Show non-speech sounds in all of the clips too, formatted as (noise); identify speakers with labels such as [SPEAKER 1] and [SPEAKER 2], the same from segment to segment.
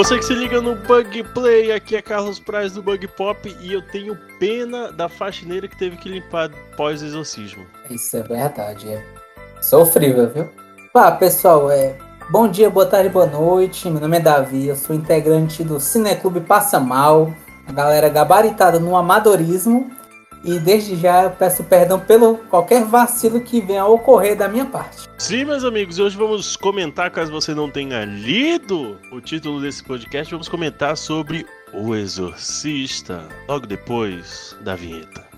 [SPEAKER 1] Você que se liga no Bug Play, aqui é Carlos Praz do Bug Pop e eu tenho pena da faxineira que teve que limpar pós-exorcismo.
[SPEAKER 2] Isso é verdade, é sofrível, viu? Pá, pessoal, é bom dia, boa tarde, boa noite. Meu nome é Davi, eu sou integrante do Cineclube Passa Mal, a galera gabaritada no amadorismo. E desde já eu peço perdão pelo qualquer vacilo que venha a ocorrer da minha parte.
[SPEAKER 1] Sim, meus amigos, hoje vamos comentar, caso você não tenha lido o título desse podcast, vamos comentar sobre O Exorcista, logo depois da vinheta.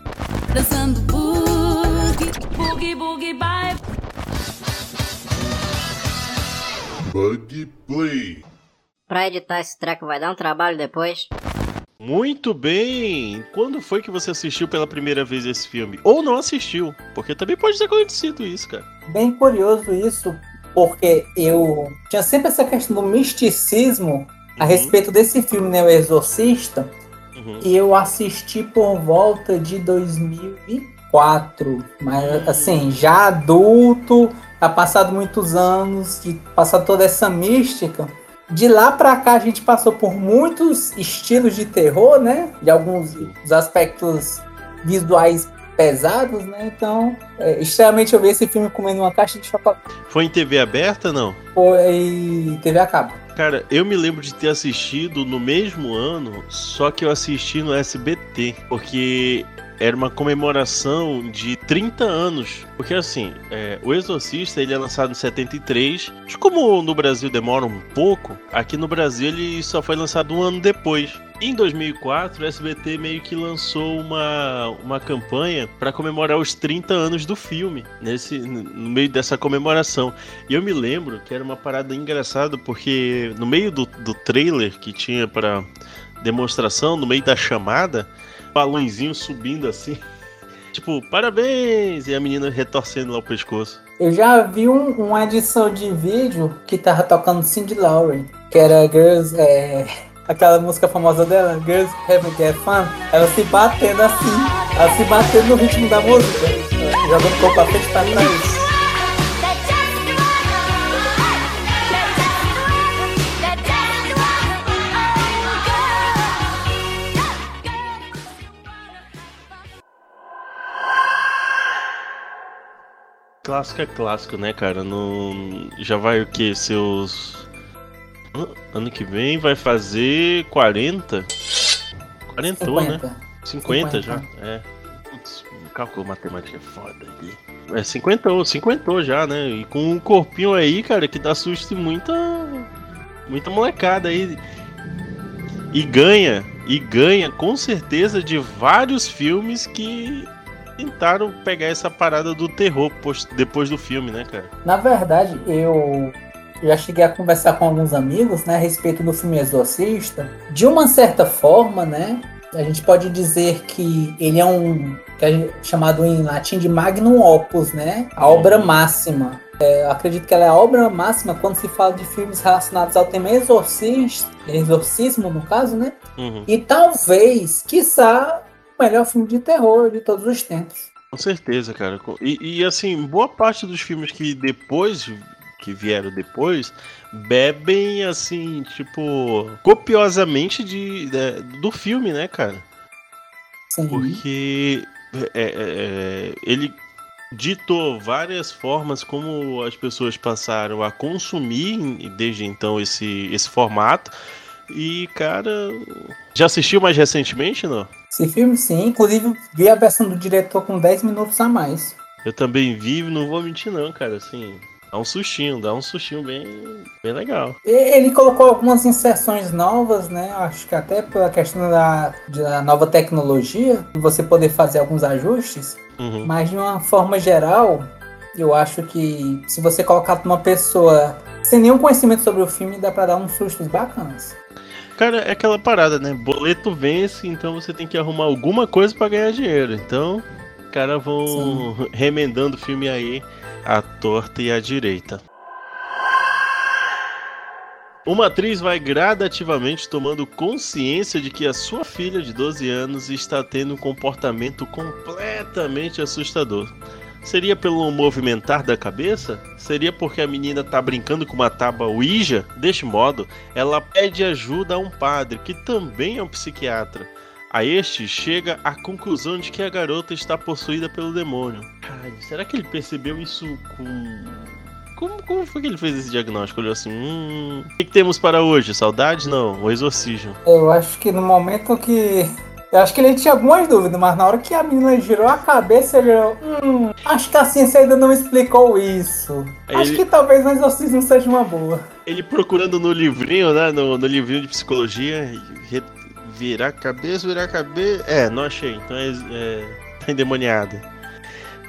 [SPEAKER 3] Dançando boogie, boogie, boogie, bye.
[SPEAKER 4] Bug Play.
[SPEAKER 5] Pra editar esse treco vai dar um trabalho depois.
[SPEAKER 1] Muito bem! Quando foi que você assistiu pela primeira vez esse filme? Ou não assistiu? Porque também pode ter acontecido isso, cara.
[SPEAKER 2] Bem curioso isso, porque eu tinha sempre essa questão do misticismo a
[SPEAKER 1] Uhum.
[SPEAKER 2] respeito desse filme, né, O Exorcista,
[SPEAKER 1] Uhum.
[SPEAKER 2] e eu assisti por volta de 2004, mas assim, já adulto, já passado muitos anos, de passado toda essa mística. De lá pra cá a gente passou por muitos estilos de terror, né? De alguns aspectos visuais pesados, né? Então, é, extremamente eu vi esse filme comendo uma caixa de chocolate.
[SPEAKER 1] Foi em TV aberta, não?
[SPEAKER 2] Foi TV a cabo.
[SPEAKER 1] Cara, eu me lembro de ter assistido no mesmo ano, só que eu assisti no SBT, porque era uma comemoração de 30 anos. Porque assim, é, o Exorcista ele é lançado em 73. Mas como no Brasil demora um pouco, aqui no Brasil ele só foi lançado um ano depois. Em 2004, o SBT meio que lançou uma, uma campanha para comemorar os 30 anos do filme, nesse, no meio dessa comemoração. E eu me lembro que era uma parada engraçada, porque no meio do, do trailer que tinha para demonstração, no meio da chamada, balãozinho subindo assim. (laughs) Tipo, parabéns! E a menina retorcendo lá o pescoço.
[SPEAKER 2] Eu já vi um- uma edição de vídeo que tava tocando Cindy Lauper, que era Girls, é, (laughs) aquela música famosa dela, Girls Have Get Fun, ela se batendo assim, ela se batendo no ritmo da música, jogando o corpo pra frente pra trás.
[SPEAKER 1] Clássico é clássico, né, cara? No... Já vai o que? Seus. An- Ano que vem vai fazer 40? 40, né?
[SPEAKER 2] 50.
[SPEAKER 1] 50 já? É. Putz, cálculo matemático é foda aqui. É 50 ou 50 já, né? E com um corpinho aí, cara, que dá susto em muita. Muita molecada aí. E ganha, e ganha com certeza de vários filmes que tentaram pegar essa parada do terror depois do filme, né, cara?
[SPEAKER 2] Na verdade, eu já cheguei a conversar com alguns amigos, né, a respeito do filme Exorcista. De uma certa forma, né, a gente pode dizer que ele é um que é chamado em latim de magnum opus, né, a obra máxima. É, acredito que ela é a obra máxima quando se fala de filmes relacionados ao tema exorcista, exorcismo no caso, né?
[SPEAKER 1] Uhum.
[SPEAKER 2] E talvez, quiçá, melhor filme de terror de todos os tempos.
[SPEAKER 1] Com certeza, cara. E, e, assim, boa parte dos filmes que depois que vieram depois bebem assim, tipo, copiosamente de, de- do filme, né, cara?
[SPEAKER 2] Sim.
[SPEAKER 1] Porque é, é, é, ele ditou várias formas como as pessoas passaram a consumir desde então esse, esse formato. E, cara, já assistiu mais recentemente, não?
[SPEAKER 2] Esse filme, sim. Inclusive, vi a versão do diretor com 10 minutos a mais.
[SPEAKER 1] Eu também vi, não vou mentir não, cara, assim, dá um sustinho, dá um sustinho bem, bem legal.
[SPEAKER 2] Ele colocou algumas inserções novas, né? Acho que até pela questão da, da nova tecnologia, você poder fazer alguns ajustes.
[SPEAKER 1] Uhum.
[SPEAKER 2] Mas de uma forma geral, eu acho que se você colocar uma pessoa sem nenhum conhecimento sobre o filme, dá pra dar uns sustos bacanas.
[SPEAKER 1] Cara, é aquela parada, né? Boleto vence, então você tem que arrumar alguma coisa pra ganhar dinheiro. Então, cara vão (laughs) remendando o filme aí à torta e à direita. Uma atriz vai gradativamente tomando consciência de que a sua filha de 12 anos está tendo um comportamento completamente assustador. Seria pelo movimentar da cabeça? Seria porque a menina tá brincando com uma tábua Ouija? Deste modo, ela pede ajuda a um padre, que também é um psiquiatra. A este chega à conclusão de que a garota está possuída pelo demônio. Ai, será que ele percebeu isso com. Como, como foi que ele fez esse diagnóstico? Olhou assim: hum. O que, que temos para hoje? Saudade? Não, o exorcismo.
[SPEAKER 2] Eu acho que no momento que. Eu acho que ele tinha algumas dúvidas, mas na hora que a menina girou a cabeça, ele olhou, hum, acho que a ciência ainda não explicou isso.
[SPEAKER 1] Aí
[SPEAKER 2] acho
[SPEAKER 1] ele-
[SPEAKER 2] que talvez o exorcismo seja uma boa.
[SPEAKER 1] Ele procurando no livrinho, né? No, no livrinho de psicologia, re- virar a cabeça, virar a cabeça. É, não achei. Então é, é tá endemoniada.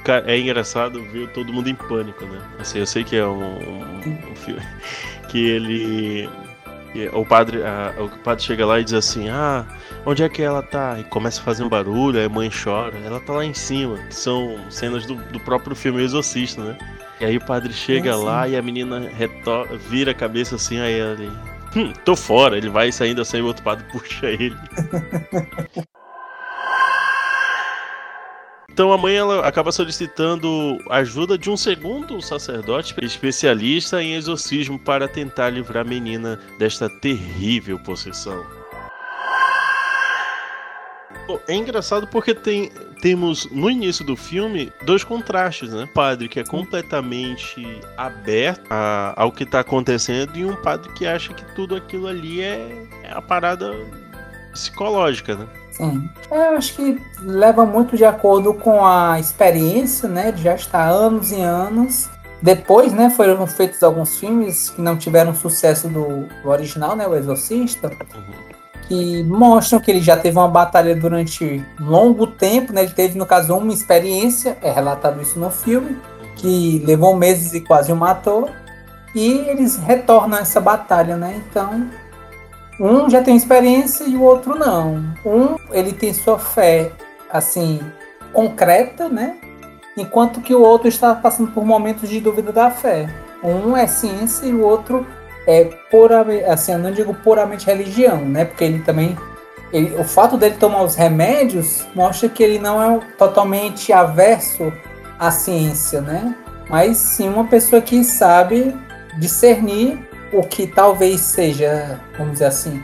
[SPEAKER 1] Ca- É engraçado ver todo mundo em pânico, né? Assim, eu sei que é um, um- um filme (laughs) que ele. Que O padre, a- o padre chega lá e diz assim: Ah, onde é que ela tá? E começa a fazer um barulho, aí a mãe chora. Ela tá lá em cima. São cenas do, do próprio filme Exorcista, né? E aí o padre chega
[SPEAKER 2] Ah, sim.
[SPEAKER 1] lá e a menina reto- vira a cabeça assim, aí ele. Hum, tô fora, ele vai saindo assim, o outro padre (laughs) puxa ele. Então a mãe ela acaba solicitando ajuda de um segundo sacerdote especialista em exorcismo para tentar livrar a menina desta terrível possessão. Bom, É engraçado porque tem, temos no início do filme dois contrastes, né? Padre que é completamente aberto a- ao que está acontecendo e um padre que acha que tudo aquilo ali é, é a parada psicológica, né?
[SPEAKER 2] Sim. É, Eu acho que leva muito de acordo com a experiência, né? De já estar anos e anos. Depois, né, foram feitos alguns filmes que não tiveram sucesso do, do original, né? O Exorcista. Que mostram que ele já teve uma batalha durante longo tempo, né? Ele teve, no caso, uma experiência, é relatado isso no filme, que levou meses e quase o matou. E eles retornam a essa batalha, né? Então, um já tem experiência e o outro não. Um, ele tem sua fé, assim, concreta, né? Enquanto que o outro está passando por momentos de dúvida da fé. Um é ciência e o outro é puramente, assim, eu não digo puramente religião, né? Porque ele também, ele- o fato dele tomar os remédios mostra que ele não é totalmente averso à ciência, né? Mas sim uma pessoa que sabe discernir o que talvez seja, vamos dizer assim,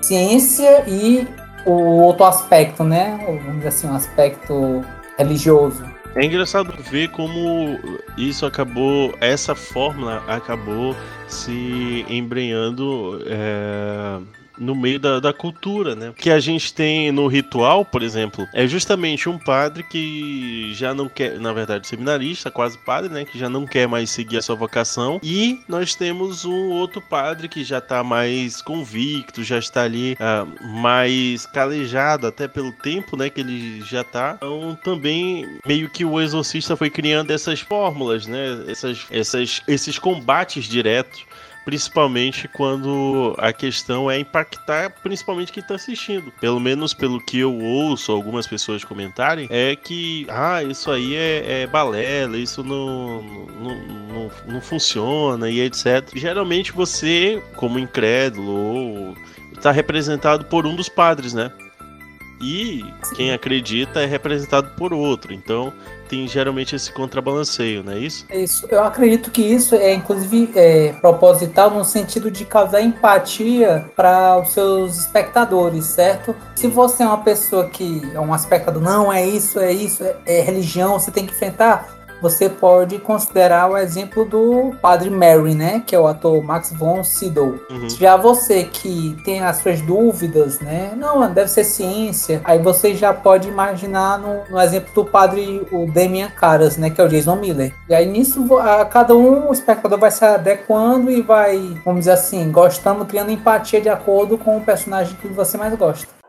[SPEAKER 2] ciência e o outro aspecto, né? Vamos dizer assim, um aspecto religioso.
[SPEAKER 1] É engraçado ver como isso acabou, essa fórmula acabou se embrenhando é, no meio da, da cultura, né? O que a gente tem no ritual, por exemplo, é justamente um padre que já não quer, na verdade, seminarista, quase padre, né? Que já não quer mais seguir a sua vocação. E nós temos um outro padre que já tá mais convicto, já está ali ah, mais calejado, até pelo tempo, né? Que ele já tá. Então também meio que o exorcista foi criando essas fórmulas, né? Essas, essas, esses combates diretos principalmente quando a questão é impactar principalmente quem está assistindo. Pelo menos pelo que eu ouço algumas pessoas comentarem, é que ah, isso aí é, é balela, isso não, não, não, não funciona e etc. Geralmente você, como incrédulo, está representado por um dos padres, né? E quem acredita é representado por outro. Então tem geralmente esse contrabalanceio, não é isso?
[SPEAKER 2] Isso, eu acredito que isso é inclusive é, proposital no sentido de causar empatia para os seus espectadores, certo? Se você é uma pessoa que é um espectador, não é isso, é isso, é, é religião, você tem que enfrentar. Você pode considerar o exemplo do Padre Mary, né? Que é o ator Max von Sydow.
[SPEAKER 1] Uhum.
[SPEAKER 2] Já você que tem as suas dúvidas, né? Não, deve ser ciência. Aí você já pode imaginar no, no exemplo do padre o Damian Caras, né? Que é o Jason Miller. E aí nisso a, cada um, o espectador vai se adequando e vai, vamos dizer assim, gostando, criando empatia de acordo com o personagem que você mais gosta.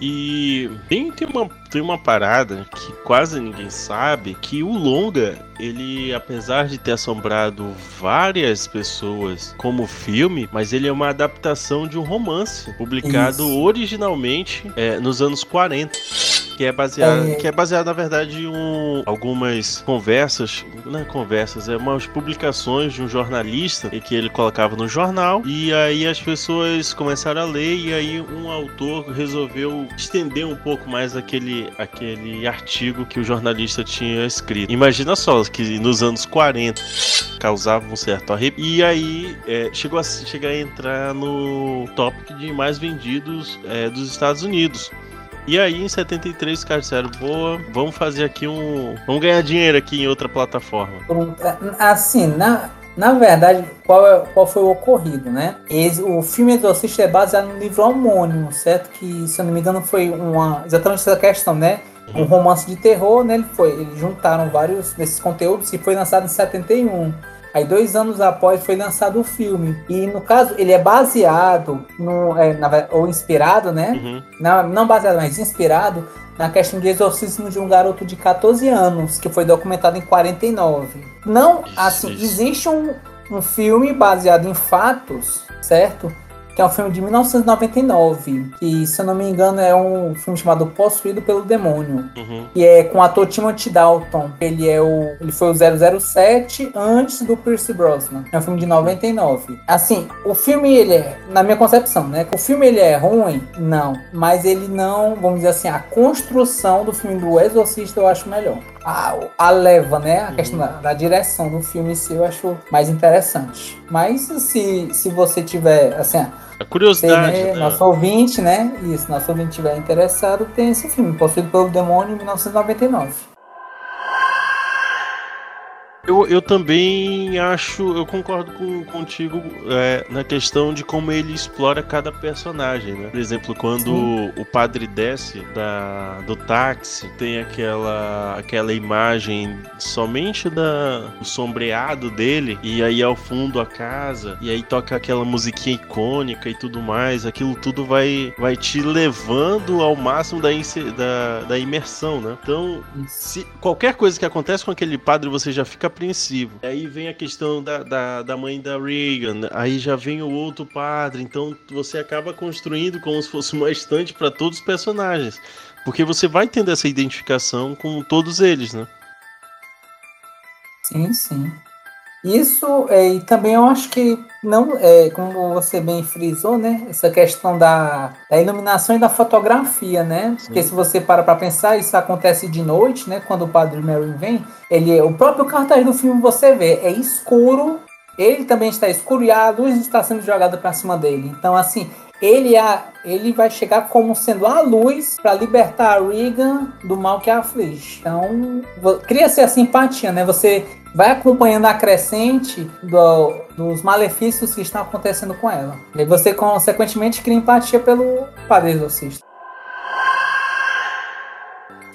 [SPEAKER 1] E tem, tem, uma, tem uma parada que quase ninguém sabe, que o longa, ele, apesar de ter assombrado várias pessoas como filme, mas ele é uma adaptação de um romance, publicado
[SPEAKER 2] Isso.
[SPEAKER 1] originalmente é, nos anos 40. Que é baseado,
[SPEAKER 2] É.
[SPEAKER 1] que é baseado na verdade em um, algumas conversas, não é conversas, é umas publicações de um jornalista e que ele colocava no jornal e aí as pessoas começaram a ler e aí um autor resolveu estender um pouco mais aquele, aquele artigo que o jornalista tinha escrito. Imagina só que nos anos 40 causava um certo arrepio e aí é, chegou a chegar a entrar no top de mais vendidos é, dos Estados Unidos. E aí, em 73, os caras disseram: boa, vamos fazer aqui um. Vamos ganhar dinheiro aqui em outra plataforma.
[SPEAKER 2] Um- Assim, na, na verdade, qual, é- qual foi o ocorrido, né? Esse- o filme Exorcista é baseado no livro homônimo, certo? Que, se eu não me engano, foi uma. Exatamente essa questão, né? Um romance de terror, né? Ele foi, eles juntaram vários desses conteúdos e foi lançado em 71. Aí, dois anos após, foi lançado o filme. E, no caso, ele é baseado, no, é, na ou inspirado, né?
[SPEAKER 1] Uhum.
[SPEAKER 2] Na- não baseado, mas inspirado na questão de exorcismo de um garoto de 14 anos, que foi documentado em 49. Não,
[SPEAKER 1] Isso,
[SPEAKER 2] assim,
[SPEAKER 1] isso.
[SPEAKER 2] existe um, um filme baseado em fatos, certo? Que é um filme de 1999, que, se eu não me engano, é um filme chamado Possuído pelo Demônio.
[SPEAKER 1] Uhum.
[SPEAKER 2] E é com o ator Timothy Dalton. Ele é o. Ele foi o 007 antes do Pierce Brosnan. É um filme de 99. Assim, o filme, ele é. Na minha concepção, né? O filme ele é ruim? Não. Mas ele não. Vamos dizer assim, a construção do filme do Exorcista eu acho melhor. A, a leva, né? A questão da, da direção do filme em si eu acho mais interessante. Mas se, se você tiver. Assim,
[SPEAKER 1] A
[SPEAKER 2] você,
[SPEAKER 1] curiosidade.
[SPEAKER 2] né,
[SPEAKER 1] né?
[SPEAKER 2] nosso ouvinte, né? Isso, nosso ouvinte estiver interessado, tem esse filme, Possuído pelo Demônio, em 1999.
[SPEAKER 1] Eu, eu também acho, eu concordo com, contigo é, na questão de como ele explora cada personagem, né? Por exemplo, quando o padre desce da, do táxi, tem aquela, aquela imagem somente da, do sombreado dele, e aí ao fundo a casa, e aí toca aquela musiquinha icônica e tudo mais, aquilo tudo vai, vai te levando ao máximo da, da, da imersão, né? Então, se qualquer coisa que acontece com aquele padre, você já fica apreensivo. Aí vem a questão da, da, da mãe da Reagan, aí já vem o outro padre, então você acaba construindo como se fosse uma estante para todos os personagens. Porque você vai tendo essa identificação com todos eles, né?
[SPEAKER 2] Sim, sim. Isso, é, e também eu acho que, não, é, como você bem frisou, né? Essa questão da, da iluminação e da fotografia, né? Porque se você para para pensar, isso acontece de noite, né? Quando o Padre Mary vem, ele, o próprio cartaz do filme você vê, é escuro, ele também está escuro e a luz está sendo jogada para cima dele. Então, assim, ele, a, ele vai chegar como sendo a luz para libertar a Regan do mal que a aflige. Então, cria-se a simpatia, né? Você vai acompanhando a crescente do- dos malefícios que estão acontecendo com ela. E você, consequentemente, cria empatia pelo padre exorcista.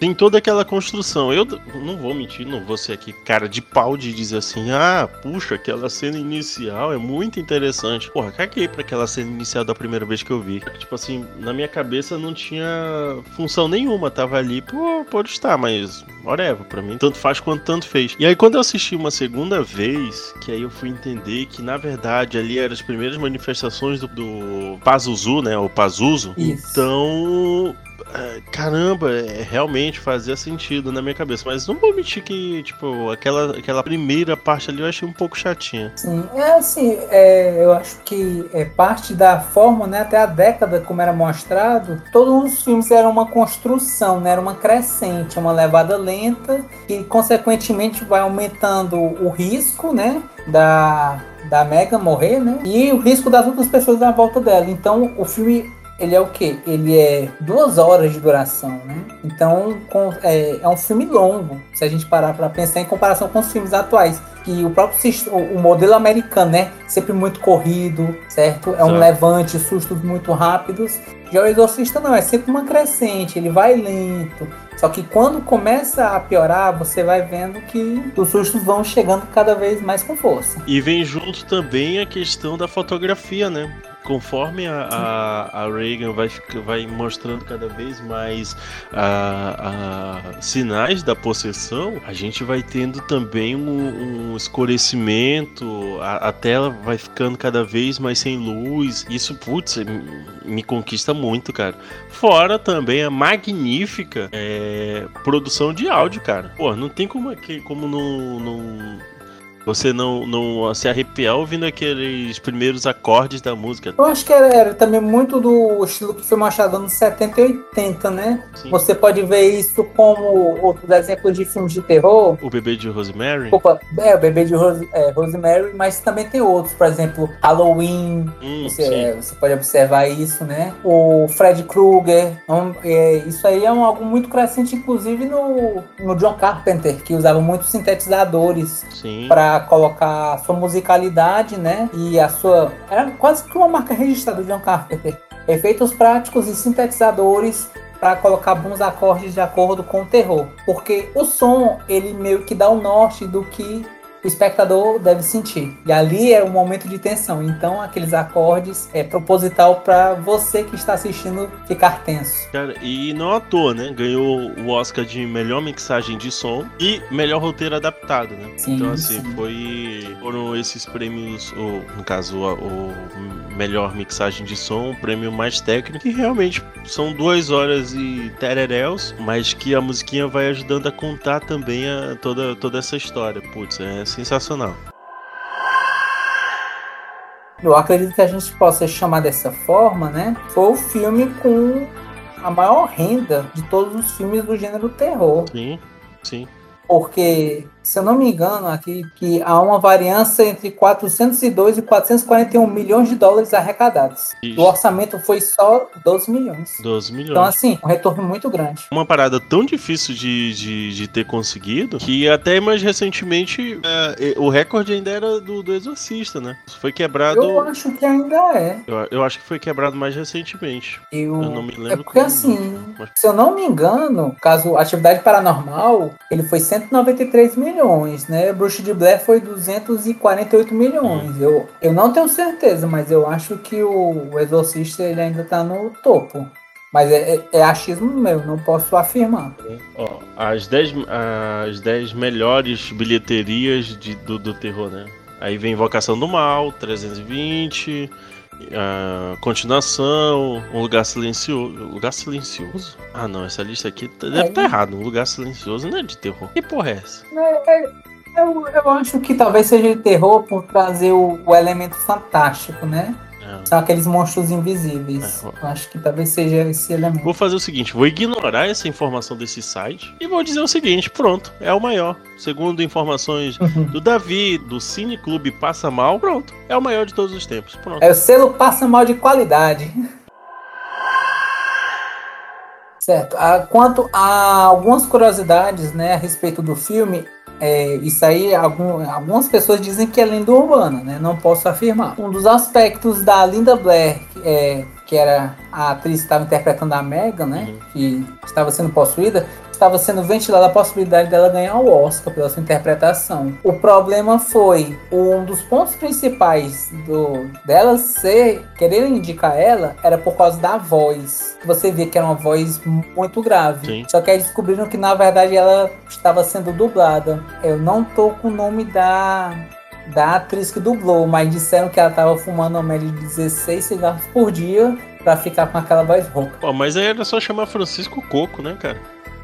[SPEAKER 1] Tem toda aquela construção. Eu não vou mentir, não vou ser aqui cara de pau de dizer assim, ah, puxa, aquela cena inicial é muito interessante. Porra, caguei pra aquela cena inicial da primeira vez que eu vi. Tipo assim, na minha cabeça não tinha função nenhuma, tava ali, pô, pode estar, mas whatever, pra mim tanto faz quanto tanto fez. E aí quando eu assisti uma segunda vez, que aí eu fui entender que na verdade ali eram as primeiras manifestações do, do Pazuzu, né, o Pazuzu.
[SPEAKER 2] Isso.
[SPEAKER 1] Então, caramba, é, realmente fazia sentido na minha cabeça. Mas não vou mentir que, tipo, aquela, aquela primeira parte ali eu achei um pouco chatinha.
[SPEAKER 2] Sim, é assim, é, eu acho que é parte da forma, né, até a década, como era mostrado, todos os filmes eram uma construção, né, era uma crescente, uma levada lenta, que consequentemente vai aumentando o risco, né, da, da Mega morrer, né, e o risco das outras pessoas à volta dela. Então, o filme ele é o quê? Ele é duas horas de duração, né? Então com- é, é um filme longo, se a gente parar para pensar em comparação com os filmes atuais. Que o próprio o, modelo americano, né? Sempre muito corrido, certo? É um levante, sustos muito rápidos. Já o Exorcista não, é sempre uma crescente, ele vai lento. Só que quando começa a piorar, você vai vendo que os sustos vão chegando cada vez mais com força.
[SPEAKER 1] E vem junto também a questão da fotografia, né? Conforme a, a, a Reagan vai, vai mostrando cada vez mais a, a sinais da possessão, a gente vai tendo também um, um escurecimento, a, tela vai ficando cada vez mais sem luz. Isso, putz, me- conquista muito, cara. Fora também a magnífica é, produção de áudio, cara. Pô, não tem como, como não, não- você não, não se arrepiar ouvindo aqueles primeiros acordes da música.
[SPEAKER 2] Eu acho que era, era também muito do estilo que foi mostrado nos 70 e 80, né?
[SPEAKER 1] Sim.
[SPEAKER 2] Você pode ver isso como outros exemplos de filmes de terror.
[SPEAKER 1] O bebê de Rosemary?
[SPEAKER 2] Opa, é, o bebê de Rose- é, Rosemary, mas também tem outros, por exemplo, Halloween.
[SPEAKER 1] Hum,
[SPEAKER 2] Você, é, você pode observar isso, né? O Fred Krueger. um, é, isso aí é um, algo muito crescente, inclusive no, no John Carpenter, que usava muitos sintetizadores
[SPEAKER 1] Sim.
[SPEAKER 2] Para colocar a sua musicalidade, né? E a sua. Era quase que uma marca registrada do John Carpenter. Efeitos práticos e sintetizadores para colocar bons acordes de acordo com o terror. Porque o som, ele meio que dá o norte do que o espectador deve sentir. E ali é um momento de tensão. Então, aqueles acordes é proposital para você que está assistindo ficar tenso.
[SPEAKER 1] Cara, e não à toa, né? Ganhou o Oscar de melhor mixagem de som e melhor roteiro adaptado, né?
[SPEAKER 2] Sim,
[SPEAKER 1] então, assim,
[SPEAKER 2] sim.
[SPEAKER 1] foi. Foram esses prêmios, ou, no caso, o, melhor mixagem de som, o prêmio mais técnico, e realmente são duas horas e tereréus, mas que a musiquinha vai ajudando a contar também a, toda, toda essa história. Putz, é sensacional.
[SPEAKER 2] Eu acredito que a gente possa chamar dessa forma, né? Foi o filme com a maior renda de todos os filmes do gênero terror.
[SPEAKER 1] Sim, sim.
[SPEAKER 2] Porque, se eu não me engano, aqui que há uma variância entre 402 e 441 milhões de dólares arrecadados.
[SPEAKER 1] Isso.
[SPEAKER 2] O orçamento foi só 12 milhões.
[SPEAKER 1] 12 milhões.
[SPEAKER 2] Então, assim, um retorno muito grande.
[SPEAKER 1] uma parada tão difícil de, de, de ter conseguido que até mais recentemente é, o recorde ainda era do, do Exorcista, né? Foi quebrado.
[SPEAKER 2] Eu acho que ainda é.
[SPEAKER 1] Eu, eu acho que foi quebrado mais recentemente.
[SPEAKER 2] Eu,
[SPEAKER 1] Eu não me lembro.
[SPEAKER 2] É porque
[SPEAKER 1] como,
[SPEAKER 2] assim,
[SPEAKER 1] mas-
[SPEAKER 2] se eu não me engano, caso Atividade Paranormal, ele foi 193 milhões, né? Bruxa de Blair foi 248 milhões. Eu, eu não tenho certeza, mas eu acho que o, Exorcista ele ainda tá no topo. Mas é, é, é achismo meu, não posso afirmar.
[SPEAKER 1] As 10 as 10 melhores bilheterias de- do, do terror, né? Aí vem Invocação do Mal, 320, a continuação, Um Lugar Silencioso. Lugar Silencioso? Ah, não, essa lista aqui tá- deve estar
[SPEAKER 2] É.
[SPEAKER 1] errado. Um Lugar Silencioso não é de terror. Que porra é essa?
[SPEAKER 2] É, é, eu, eu acho que talvez seja de terror por trazer o, o elemento fantástico, né?
[SPEAKER 1] É.
[SPEAKER 2] São aqueles monstros invisíveis.
[SPEAKER 1] É.
[SPEAKER 2] Acho que talvez seja esse elemento.
[SPEAKER 1] Vou fazer o seguinte, vou ignorar essa informação desse site e vou dizer o seguinte, pronto, é o maior. Segundo informações
[SPEAKER 2] Uhum.
[SPEAKER 1] do Davi, do Cine Clube Passa Mal, pronto, é o maior de todos os tempos. Pronto.
[SPEAKER 2] É o selo passa mal de qualidade. Certo. Ah, quanto a algumas curiosidades né, a respeito do filme, é, isso aí algum- algumas pessoas dizem que é lenda urbana, né? Não posso afirmar. Um dos aspectos da Linda Blair, que, é, que era a atriz que estava interpretando a Megan, né?
[SPEAKER 1] Uhum.
[SPEAKER 2] Que estava sendo possuída, estava sendo ventilada a possibilidade dela ganhar o Oscar pela sua interpretação. O problema foi um dos pontos principais do dela ser querer indicar ela era por causa da voz. Você vê que era uma voz muito grave.
[SPEAKER 1] Sim.
[SPEAKER 2] Só que aí descobriram que na verdade ela estava sendo dublada. Eu não tô com o nome da da atriz que dublou, mas disseram que ela estava fumando uma média de 16 cigarros por dia pra ficar com aquela voz rouca.
[SPEAKER 1] Pô, mas aí era só chamar Francisco Coco, né, cara?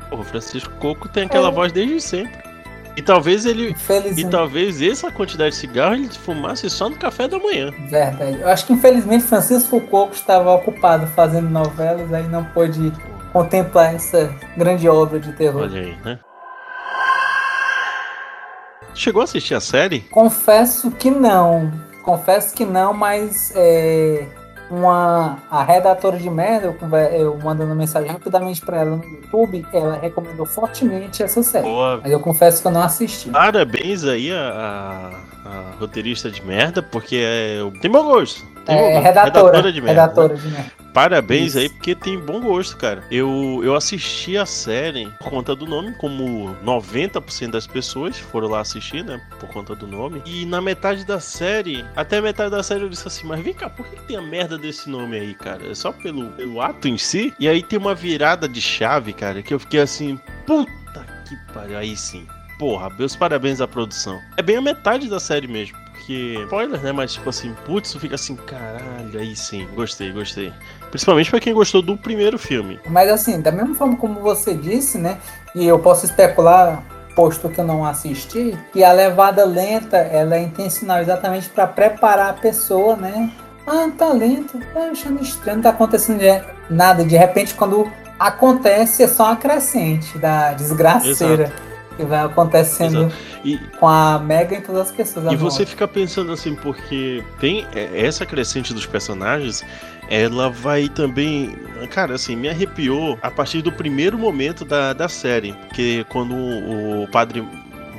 [SPEAKER 1] Pô, o Francisco Coco tem aquela
[SPEAKER 2] É.
[SPEAKER 1] voz desde sempre. E talvez ele. E talvez essa quantidade de cigarro ele fumasse só no café da manhã.
[SPEAKER 2] Verdade. Eu acho que infelizmente Francisco Coco estava ocupado fazendo novelas, aí não pôde contemplar essa grande obra de terror.
[SPEAKER 1] Olha aí, né? Chegou a assistir a série?
[SPEAKER 2] Confesso que não. Confesso que não, mas é, uma a redatora de merda, eu, eu mandando mensagem rapidamente para ela no YouTube, ela recomendou fortemente essa série.
[SPEAKER 1] Boa.
[SPEAKER 2] Mas eu confesso que eu não assisti.
[SPEAKER 1] Parabéns aí a, a- a roteirista de merda, porque é, tem bom gosto. Tem bom
[SPEAKER 2] É,
[SPEAKER 1] gosto.
[SPEAKER 2] redatora,
[SPEAKER 1] de merda.
[SPEAKER 2] redatora de merda.
[SPEAKER 1] Parabéns
[SPEAKER 2] Isso.
[SPEAKER 1] aí, porque tem bom gosto, cara. Eu, eu assisti a série por conta do nome, como 90% das pessoas foram lá assistir, né? Por conta do nome. E na metade da série, até a metade da série eu disse assim, mas vem cá, por que tem a merda desse nome aí, cara? É só pelo, pelo ato em si? E aí tem uma virada de chave, cara, que eu fiquei assim, puta que pariu, aí sim. Porra, meus parabéns à produção. É bem a metade da série mesmo. Porque. Spoiler, né? Mas tipo assim, putz, tu fica assim, caralho, aí sim, gostei, gostei. Principalmente pra quem gostou do primeiro filme.
[SPEAKER 2] Mas assim, da mesma forma como você disse, né? E eu posso especular, posto que eu não assisti, que a levada lenta ela é intencional exatamente para preparar a pessoa, né? Ah, tá lento, tá achando estranho, não tá acontecendo de- nada. De repente, quando acontece, é só uma crescente da desgraceira que vai acontecendo
[SPEAKER 1] E,
[SPEAKER 2] com a Mega e todas as pessoas.
[SPEAKER 1] E você fica pensando assim, porque tem é, essa crescente dos personagens, ela vai também. Cara, assim, me arrepiou a partir do primeiro momento da, da série. Porque quando o, o padre.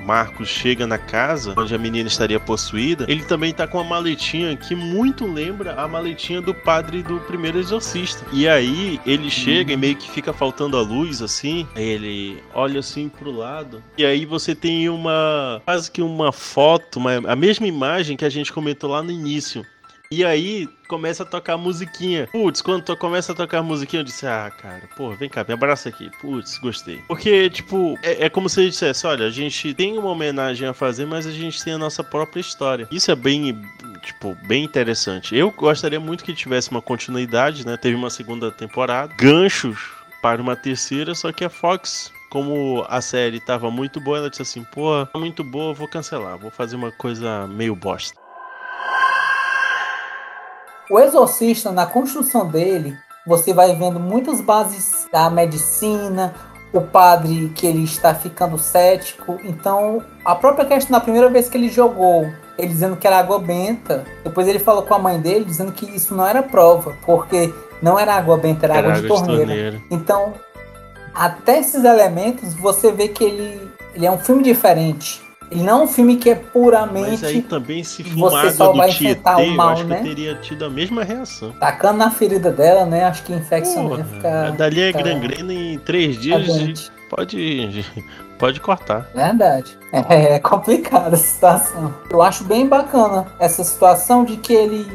[SPEAKER 1] Marcos chega na casa onde a menina estaria possuída, ele também tá com uma maletinha que muito lembra a maletinha do padre do primeiro exorcista. E aí ele chega e meio que fica faltando a luz assim, ele olha assim pro lado e aí você tem uma quase que uma foto, uma, a mesma imagem que a gente comentou lá no início. E aí começa a tocar musiquinha. Putz, quando to- começa a tocar musiquinha, eu disse: Ah, cara, pô, vem cá, me abraça aqui. Putz, gostei. Porque, tipo, é, é como se ele dissesse: Olha, a gente tem uma homenagem a fazer, mas a gente tem a nossa própria história. Isso é bem, tipo, bem interessante. Eu gostaria muito que tivesse uma continuidade, né? Teve uma segunda temporada, ganchos para uma terceira, só que a Fox. Como a série tava muito boa, ela disse assim: pô, tá muito boa, vou cancelar, vou fazer uma coisa meio bosta.
[SPEAKER 2] O Exorcista, na construção dele, você vai vendo muitas bases da medicina, o padre que ele está ficando cético. Então, a própria questão, na primeira vez que ele jogou, ele dizendo que era água benta, depois ele falou com a mãe dele dizendo que isso não era prova, porque não era água benta, era, água de torneira. Então, até esses elementos, você vê que ele, ele é um filme diferente. Ele não é um filme que é puramente
[SPEAKER 1] Mas aí também se
[SPEAKER 2] você só vai enfrentar o
[SPEAKER 1] eu
[SPEAKER 2] mal,
[SPEAKER 1] acho
[SPEAKER 2] né?
[SPEAKER 1] que eu teria tido a mesma reação.
[SPEAKER 2] tacando na ferida dela, né? Acho que infecção
[SPEAKER 1] Porra,
[SPEAKER 2] né? fica.
[SPEAKER 1] dali é
[SPEAKER 2] fica
[SPEAKER 1] gangrena em três dias
[SPEAKER 2] doente.
[SPEAKER 1] pode, (laughs) pode cortar.
[SPEAKER 2] Verdade. (laughs) É, é complicada a situação. Eu acho bem bacana essa situação de que ele,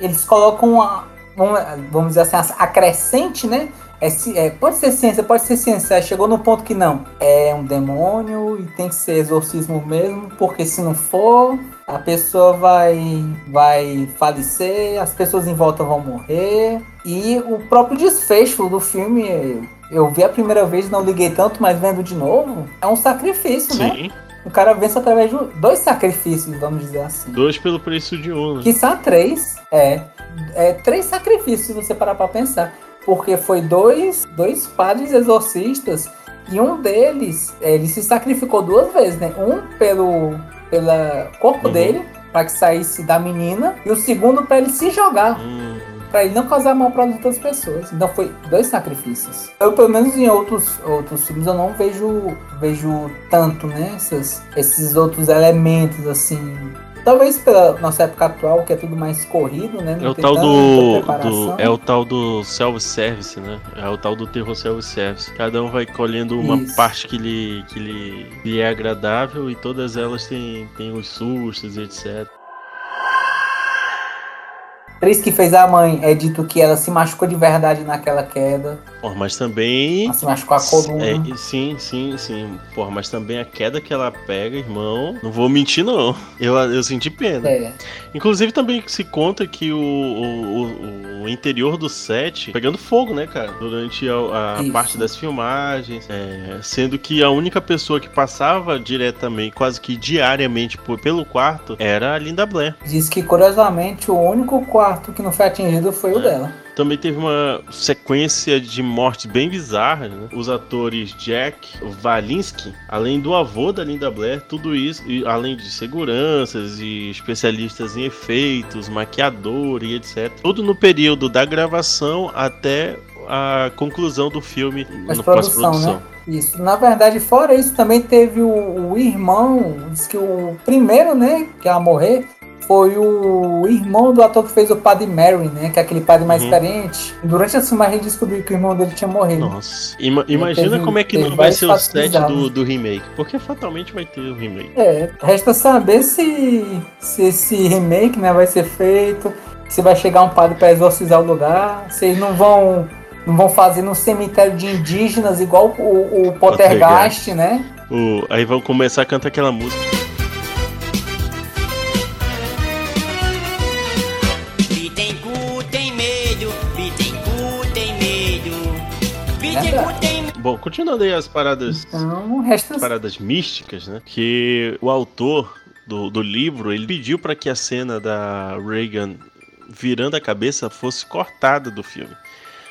[SPEAKER 2] eles colocam uma, vamos, vamos dizer assim, a crescente, né? É, é, pode ser ciência, pode ser ciência. Aí Chegou no ponto que não. É um demônio e tem que ser exorcismo mesmo, porque se não for, a pessoa vai, vai falecer, as pessoas em volta vão morrer. E o próprio desfecho do filme, eu vi a primeira vez, não liguei tanto, mas vendo de novo, é um sacrifício, né?
[SPEAKER 1] Sim,
[SPEAKER 2] O cara vence através de dois sacrifícios, vamos dizer assim.
[SPEAKER 1] dois pelo preço de um. né?
[SPEAKER 2] Quiçá três, é, é. Três sacrifícios, se você parar pra pensar. Porque foi dois, dois padres exorcistas e um deles, é, ele se sacrificou duas vezes, né? Um pelo pela corpo
[SPEAKER 1] Uhum.
[SPEAKER 2] dele, pra que saísse da menina, e o segundo pra ele se jogar.
[SPEAKER 1] Hum,
[SPEAKER 2] Pra ele não causar mal para outras pessoas. Então foi dois sacrifícios. Eu, pelo menos em outros, outros filmes, eu não vejo, vejo tanto, né? Essas, esses outros elementos, assim. Talvez pela nossa época atual, que é tudo mais corrido, né? Não
[SPEAKER 1] é o tal do, do- é o tal do self-service, né? É o tal do terror self-service. Cada um vai colhendo uma
[SPEAKER 2] Isso.
[SPEAKER 1] parte que lhe, que lhe, lhe é agradável e todas elas têm, têm os sustos, etc.
[SPEAKER 2] Atriz que fez a mãe é dito que ela se machucou de verdade naquela queda.
[SPEAKER 1] Porra, mas também.
[SPEAKER 2] Ela se machucou a coluna.
[SPEAKER 1] É, sim, sim, sim. Porra, mas também a queda que ela pega, irmão. Não vou mentir, não. Eu, eu senti pena.
[SPEAKER 2] É.
[SPEAKER 1] Inclusive, também se conta que o, o, o- interior do set pegando fogo, né, cara? Durante a, a parte das filmagens. é, sendo que a única pessoa que passava diretamente, quase que diariamente por- pelo quarto, era a Linda Blair.
[SPEAKER 2] Diz que, curiosamente, o único quarto que não foi atingido foi o
[SPEAKER 1] É.
[SPEAKER 2] dela.
[SPEAKER 1] Também teve uma sequência de mortes bem bizarras, né? Os atores Jack Valinsky, além do avô da Linda Blair, tudo isso, e além de seguranças e especialistas em efeitos, maquiador e etc. Tudo no período da gravação até a conclusão do filme no
[SPEAKER 2] Pós-produção, né? Isso. Na verdade, fora isso, também teve o, o irmão, diz que o primeiro, né, que ia morrer, foi o irmão do ator que fez o Padre Mary, né? Que é aquele padre mais
[SPEAKER 1] Uhum.
[SPEAKER 2] experiente. Durante a filmagem, a gente descobriu que o irmão dele tinha morrido.
[SPEAKER 1] Nossa. Ima- imagina
[SPEAKER 2] teve-
[SPEAKER 1] como é que não vai ser o set do, do remake. Porque fatalmente vai ter o remake.
[SPEAKER 2] É, resta saber se, se esse remake né, vai ser feito, se vai chegar um padre para exorcizar o lugar, se eles não vão, não vão fazer num cemitério de indígenas igual o, o Poltergeist, né?
[SPEAKER 1] O- aí vão começar a cantar aquela música. Bom, continuando aí as paradas.
[SPEAKER 2] Então, resta
[SPEAKER 1] paradas místicas, né? Que o autor do, do livro, ele pediu para que a cena da Reagan virando a cabeça fosse cortada do filme.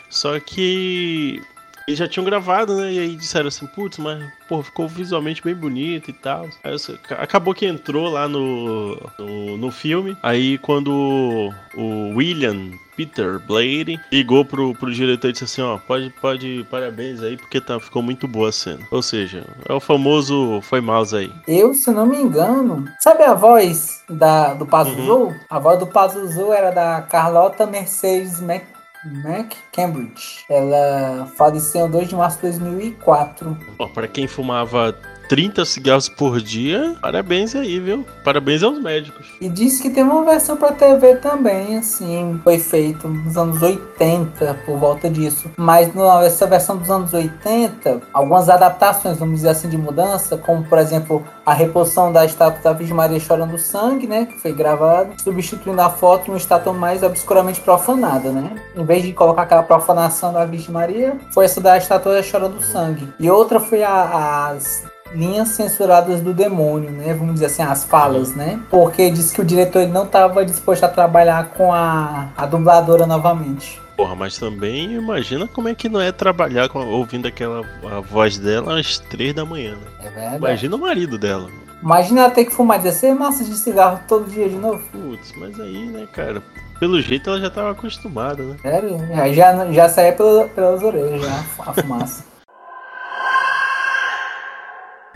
[SPEAKER 1] Só que eles já tinham gravado, né? E aí disseram assim, putz, mas pô, ficou visualmente bem bonito e tal. Aí acabou que entrou lá no, no, no filme. Aí quando o William Peter Blade ligou pro, pro diretor e disse assim, ó, pode, pode, parabéns aí, porque tá, ficou muito boa a cena. Ou seja, é o famoso foi mouse aí.
[SPEAKER 2] Eu, se não me engano, sabe a voz da, do Pazuzu? A voz do Pazuzu era da Carlota Mercedes Mac, Mac Cambridge. Ela faleceu em 2 de março de 2004.
[SPEAKER 1] Ó, pra quem fumava 30 cigarros por dia, parabéns aí, viu? Parabéns aos médicos.
[SPEAKER 2] E disse que tem uma versão pra TV também, assim, foi feito nos anos 80, por volta disso. Mas nessa versão dos anos 80, algumas adaptações, vamos dizer assim, de mudança, como por exemplo a reposição da estátua da Virgem Maria chorando sangue, né, que foi gravada, substituindo a foto em uma estátua mais obscuramente profanada, né. Em vez de colocar aquela profanação da Virgem Maria, foi essa da estátua chorando sangue. E outra foi a- as linhas censuradas do demônio, né? Vamos dizer assim, as falas, né? Porque disse que o diretor ele não estava disposto a trabalhar com a, a dubladora novamente.
[SPEAKER 1] Porra, mas também imagina como é que não é trabalhar com, ouvindo aquela a voz dela às 3 da manhã, né?
[SPEAKER 2] É verdade.
[SPEAKER 1] Imagina o marido dela.
[SPEAKER 2] Imagina ela ter que fumar 16 maços de cigarro todo dia de novo.
[SPEAKER 1] Putz, mas aí, né, cara? Pelo jeito ela já tava acostumada, né?
[SPEAKER 2] Sério? Já, já, já saía pela- pelas orelhas, já, a fumaça.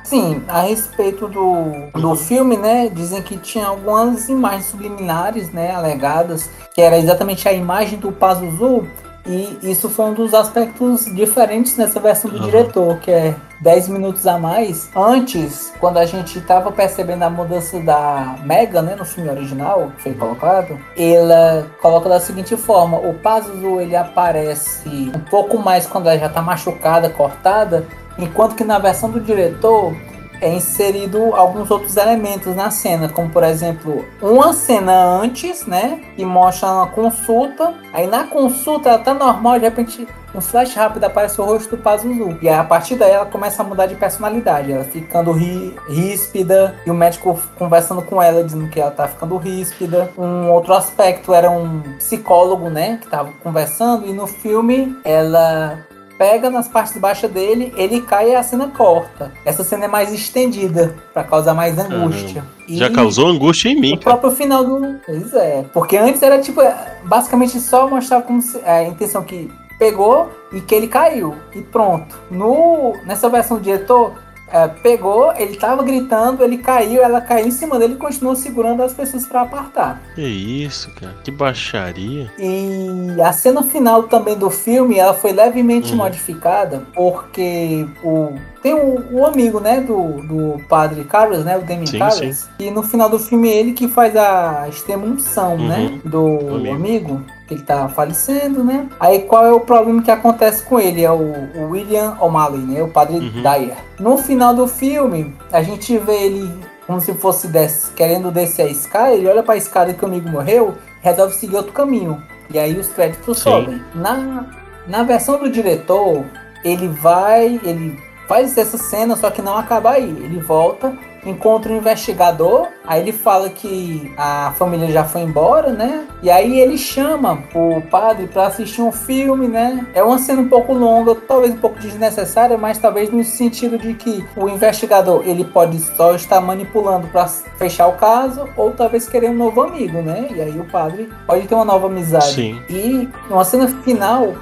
[SPEAKER 2] Sim, a respeito do, do filme, né? Dizem que tinha algumas imagens subliminares, né? Alegadas, que era exatamente a imagem do Pazuzu. E isso foi um dos aspectos diferentes nessa versão do
[SPEAKER 1] Aham.
[SPEAKER 2] diretor, que é 10 minutos a mais. Antes, quando a gente tava percebendo a mudança da Mega, né, no filme original, que foi colocado, ela coloca da seguinte forma: o Pazuzu ele aparece um pouco mais quando ela já tá machucada, cortada, enquanto que na versão do diretor é inserido alguns outros elementos na cena, como por exemplo, uma cena antes, né, que mostra uma consulta, aí na consulta ela tá normal, de repente um flash rápido aparece o rosto do Pazuzu. E aí, a partir daí ela começa a mudar de personalidade, ela ficando ri- ríspida e o médico conversando com ela dizendo que ela tá ficando ríspida. Um outro aspecto era um psicólogo, né, que tava conversando e no filme ela pega nas partes baixas dele, ele cai e a cena corta. Essa cena é mais estendida pra causar mais angústia. E
[SPEAKER 1] Já causou angústia em mim,
[SPEAKER 2] o próprio final do. Pois é. Porque antes era tipo, basicamente só mostrar como se, a intenção que pegou e que ele caiu. E pronto. No, nessa versão do diretor, é, pegou, ele tava gritando, ele caiu, ela caiu em cima dele e continuou segurando as pessoas pra apartar.
[SPEAKER 1] Que isso, cara? Que baixaria.
[SPEAKER 2] E a cena final também do filme, ela foi levemente
[SPEAKER 1] Uhum.
[SPEAKER 2] modificada, porque o tem o, o amigo, né, do, do padre Carlos, né, o Demi
[SPEAKER 1] Sim,
[SPEAKER 2] Carlos, e no final do filme é ele que faz a extrema-unção,
[SPEAKER 1] Uhum.
[SPEAKER 2] né, do
[SPEAKER 1] Amigo.
[SPEAKER 2] amigo. que ele tá falecendo, né? Aí qual é o problema que acontece com ele? É o, o William O'Malley, né, o padre
[SPEAKER 1] Uhum.
[SPEAKER 2] Dyer. No final do filme, a gente vê ele como se fosse des- querendo descer a escada, ele olha pra escada que o amigo morreu, resolve seguir outro caminho. E aí os créditos
[SPEAKER 1] Sim.
[SPEAKER 2] sobem. Na, na versão do diretor, ele vai, ele faz essa cena, só que não acaba aí. Ele volta, encontra um investigador, aí ele fala que a família já foi embora, né? E aí ele chama o padre para assistir um filme, né? É uma cena um pouco longa, talvez um pouco desnecessária, mas talvez no sentido de que o investigador ele pode só estar manipulando para fechar o caso, ou talvez querer um novo amigo, né? E aí o padre pode ter uma nova amizade.
[SPEAKER 1] Sim.
[SPEAKER 2] E uma cena final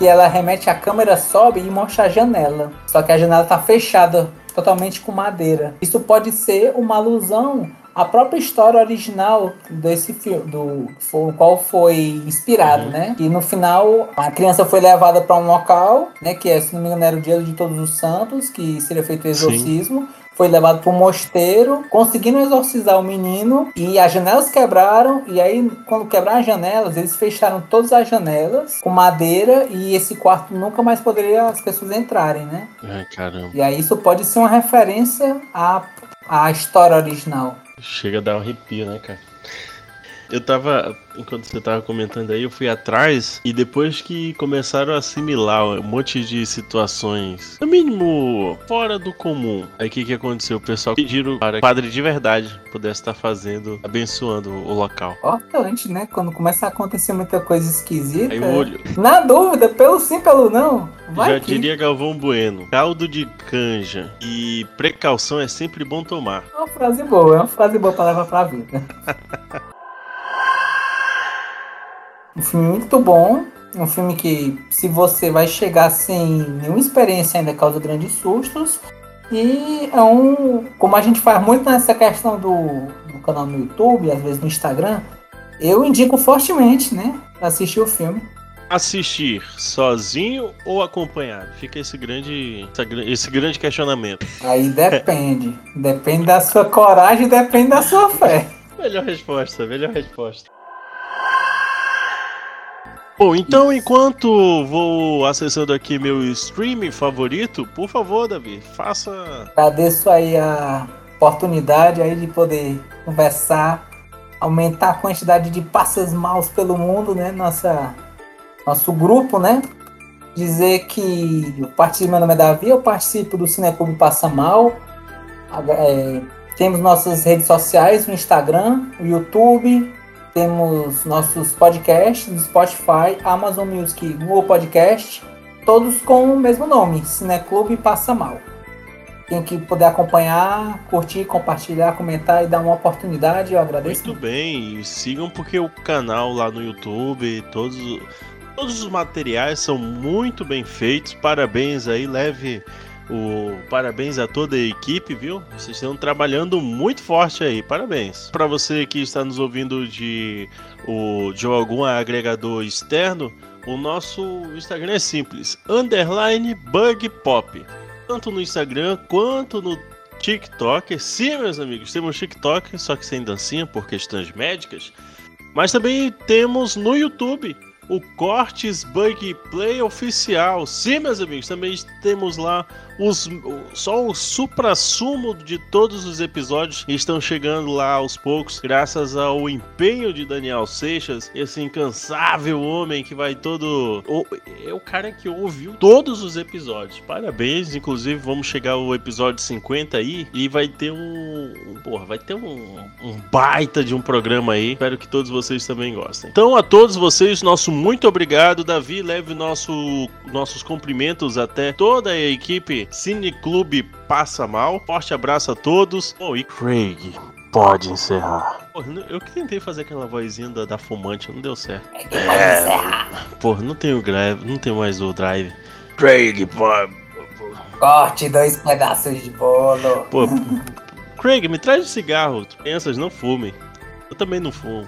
[SPEAKER 2] que ela remete a câmera sobe e mostra a janela. Só que a janela tá fechada totalmente com madeira. Isso pode ser uma alusão a própria história original desse filme, do qual foi inspirado,
[SPEAKER 1] Uhum.
[SPEAKER 2] né? E no final a criança foi levada para um local, né? Que é, se não me engano, era o dia de Todos os Santos, que seria feito o exorcismo. Foi levado para um mosteiro, conseguindo exorcizar o menino e as janelas quebraram. E aí, quando quebraram as janelas, eles fecharam todas as janelas com madeira e esse quarto nunca mais poderia as pessoas entrarem, né?
[SPEAKER 1] Ai, caramba.
[SPEAKER 2] E aí isso pode ser uma referência à, à história original.
[SPEAKER 1] Chega a dar um arrepio, né, cara? Eu tava, enquanto você tava comentando aí, eu fui atrás e depois que começaram a assimilar um monte de situações, no mínimo fora do comum, aí o que que aconteceu? O pessoal pediram para que o padre de verdade pudesse estar fazendo, abençoando o local.
[SPEAKER 2] Excelente, né? Quando começa a acontecer muita coisa esquisita.
[SPEAKER 1] Aí o olho,
[SPEAKER 2] Na dúvida, pelo sim, pelo não. Vai
[SPEAKER 1] já
[SPEAKER 2] que...
[SPEAKER 1] diria Galvão Bueno, caldo de canja e precaução é sempre bom tomar.
[SPEAKER 2] É uma frase boa, é uma frase boa pra levar pra vida. (laughs) um filme muito bom. Um filme que, se você vai chegar sem nenhuma experiência, ainda causa grandes sustos. E é um. Como a gente faz muito nessa questão do, do canal no YouTube, às vezes no Instagram, eu indico fortemente, né? Assistir o filme.
[SPEAKER 1] Assistir sozinho ou acompanhado? Fica esse grande, esse grande questionamento.
[SPEAKER 2] Aí depende. depende da sua coragem, depende da sua fé. (laughs)
[SPEAKER 1] Melhor resposta, melhor resposta. Bom, então enquanto vou acessando aqui meu streaming favorito, por favor, Davi, faça.
[SPEAKER 2] Agradeço aí a oportunidade aí de poder conversar, aumentar a quantidade de passas maus pelo mundo, né? Nossa, nosso grupo, né? Dizer que eu participo, meu nome é Davi, eu participo do Cineclube Passa Mal. É, temos nossas redes sociais, o Instagram, o YouTube, temos nossos podcasts do Spotify, Amazon Music, Google Podcast, todos com o mesmo nome, Cineclube Passa Mal. Quem que puder acompanhar, curtir, compartilhar, comentar e dar uma oportunidade, eu agradeço.
[SPEAKER 1] Muito bem, sigam porque o canal lá no YouTube, todos, todos os materiais são muito bem feitos. Parabéns aí, leve o parabéns a toda a equipe, viu? Vocês estão trabalhando muito forte aí. Parabéns. Para você que está nos ouvindo de o de algum agregador externo, o nosso Instagram é simples, underline bug pop. Tanto no Instagram quanto no TikTok. Sim, meus amigos, temos TikTok, só que sem dancinha por questões médicas. Mas também temos no YouTube o Cortes Bug Play Oficial. Sim, meus amigos, também temos lá os, só o supra-sumo de todos os episódios estão chegando lá aos poucos, graças ao empenho de Daniel Seixas, esse incansável homem que vai todo. É o cara que ouviu todos os episódios. Parabéns, inclusive vamos chegar ao episódio 50 aí e vai ter um- Porra, vai ter um, um baita de um programa aí. Espero que todos vocês também gostem. Então, a todos vocês, nosso muito obrigado. Davi, leve nosso, nossos cumprimentos até toda a equipe Cine Clube Passa Mal. Forte abraço a todos. Bom, e Craig, pode encerrar. Porra, eu tentei fazer aquela vozinha da, da fumante, não deu certo. É, porra, não tenho grave, não tenho mais o drive. Craig, pode.
[SPEAKER 2] Corte dois pedaços de bolo.
[SPEAKER 1] Pô, Craig, me traz um cigarro. Tu pensas, não fume. Eu também não fumo.